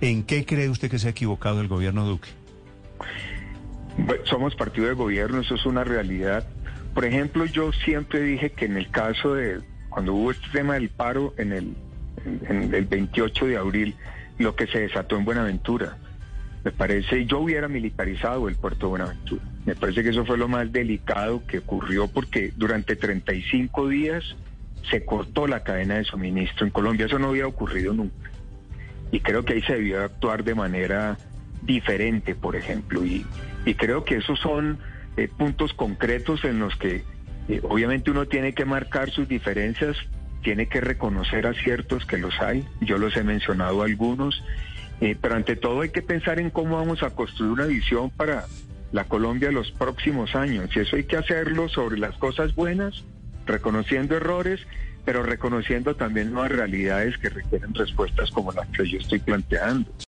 ¿En qué cree usted que se ha equivocado el gobierno Duque? Somos partido de gobierno, eso es una realidad. Por ejemplo, yo siempre dije que en el caso de cuando hubo este tema del paro en el, en, el 28 de abril, lo que se desató en Buenaventura, me parece, yo hubiera militarizado el puerto de Buenaventura. Me parece que eso fue lo más delicado que ocurrió porque durante 35 días se cortó la cadena de suministro en Colombia. Eso no había ocurrido nunca. Y creo que ahí se debió actuar de manera diferente, por ejemplo. Y, y creo que esos son eh, puntos concretos en los que eh, obviamente uno tiene que marcar sus diferencias, tiene que reconocer aciertos que los hay, yo los he mencionado algunos, eh, pero ante todo hay que pensar en cómo vamos a construir una visión para la Colombia los próximos años, y eso hay que hacerlo sobre las cosas buenas, reconociendo errores, pero reconociendo también nuevas realidades que requieren respuestas como las que yo estoy planteando.